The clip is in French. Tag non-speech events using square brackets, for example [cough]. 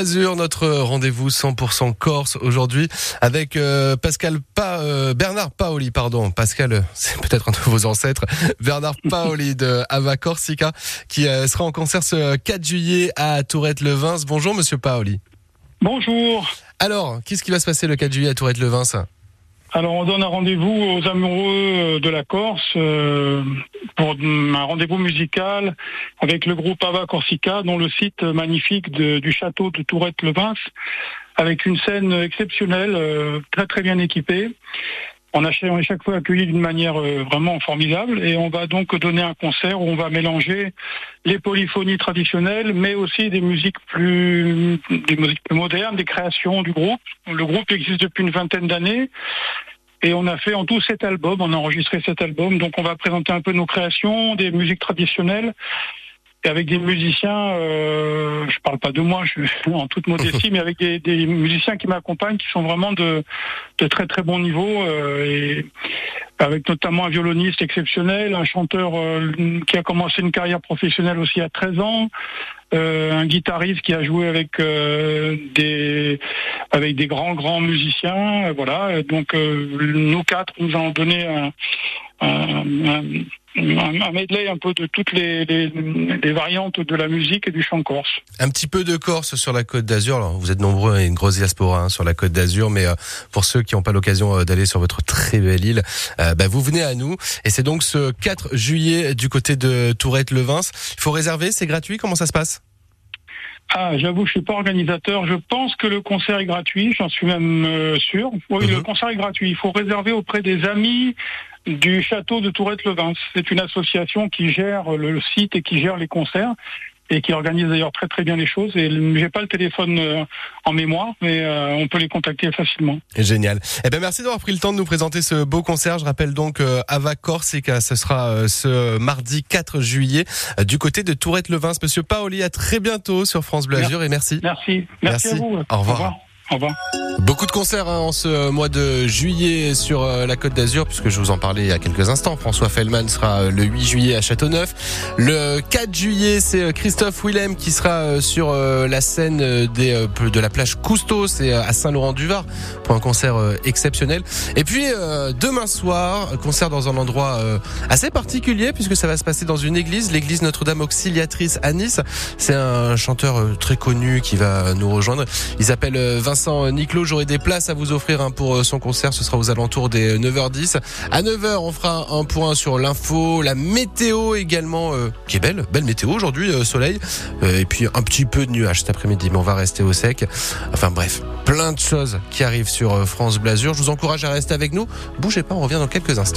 Azur, notre rendez-vous 100% Corse aujourd'hui avec euh, Pascal pa, euh, Bernard Paoli, pardon. Pascal, euh, c'est peut-être un de vos ancêtres. [laughs] Bernard Paoli de Ava Corsica qui sera en concert ce 4 juillet à Tourette-le-Vins. Bonjour Monsieur Paoli. Bonjour. Alors, qu'est-ce qui va se passer le 4 juillet à Tourette-le-Vins alors on donne un rendez-vous aux amoureux de la Corse euh, pour un rendez-vous musical avec le groupe Ava Corsica, dont le site magnifique du château de Tourette-le-Vins, avec une scène exceptionnelle, euh, très très bien équipée. On, a, est chaque fois accueilli d'une manière euh, vraiment formidable et on va donc donner un concert où on va mélanger les polyphonies traditionnelles, mais aussi des musiques plus, des musiques plus modernes, des créations du groupe. Le groupe existe depuis une vingtaine d'années. Et on a fait en tout cet album, on a enregistré cet album, donc on va présenter un peu nos créations, des musiques traditionnelles, et avec des musiciens, euh, je parle pas de moi, je suis en toute modestie, [laughs] mais avec des, des musiciens qui m'accompagnent, qui sont vraiment de, de très très bon niveau, euh, et avec notamment un violoniste exceptionnel, un chanteur euh, qui a commencé une carrière professionnelle aussi à 13 ans, euh, un guitariste qui a joué avec euh, des avec des grands grands musiciens, voilà. Donc nous quatre, nous allons donner un, un, un medley un peu de toutes les, les, variantes de la musique et du chant corse. Un petit peu de Corse sur la Côte d'Azur. Vous êtes nombreux et une grosse diaspora hein, sur la Côte d'Azur, mais euh, pour ceux qui n'ont pas l'occasion euh, d'aller sur votre très belle île, euh, bah, vous venez à nous. Et c'est donc ce 4 juillet du côté de Tourette-le-Vins. Il faut réserver, c'est gratuit? Comment ça se passe? Ah, j'avoue, je suis pas organisateur. Je pense que le concert est gratuit. J'en suis même sûr. Oui, le mhm. concert est gratuit. Il faut réserver auprès des amis, du château de Tourette-le-Vins. C'est une association qui gère le site et qui gère les concerts et qui organise d'ailleurs très très bien les choses. Et j'ai pas le téléphone euh, en mémoire, mais euh, on peut les contacter facilement. Génial. Eh ben merci d'avoir pris le temps de nous présenter ce beau concert. Je rappelle donc euh, Ava Corsica, ce sera ce mardi 4 juillet du côté de Tourette-le-Vins. Monsieur Paoli, à très bientôt sur France Bleu Azur et merci. Merci. Merci, à vous. Au revoir. Au revoir. Beaucoup de concerts hein, en ce mois de juillet sur euh, la Côte d'Azur, puisque je vous en parlais il y a quelques instants. François Fellman sera euh, le 8 juillet à Châteauneuf. Le 4 juillet, c'est euh, Christophe Willem qui sera sur la scène des, de la plage Cousteau, c'est à Saint-Laurent-du-Var, pour un concert exceptionnel. Et puis demain soir, concert dans un endroit assez particulier, puisque ça va se passer dans une église, l'église Notre-Dame Auxiliatrice à Nice. C'est un chanteur très connu qui va nous rejoindre. Il s'appelle Vincent Niclot j'aurai des places à vous offrir hein, pour euh, son concert. Ce sera aux alentours des 9h10. À 9h, on fera un point sur l'info, la météo également, euh, qui est belle, belle météo aujourd'hui, euh, soleil, et puis un petit peu de nuages cet après-midi, mais on va rester au sec. Enfin bref, plein de choses qui arrivent sur France Blasure. Je vous encourage à rester avec nous. Bougez pas, on revient dans quelques instants.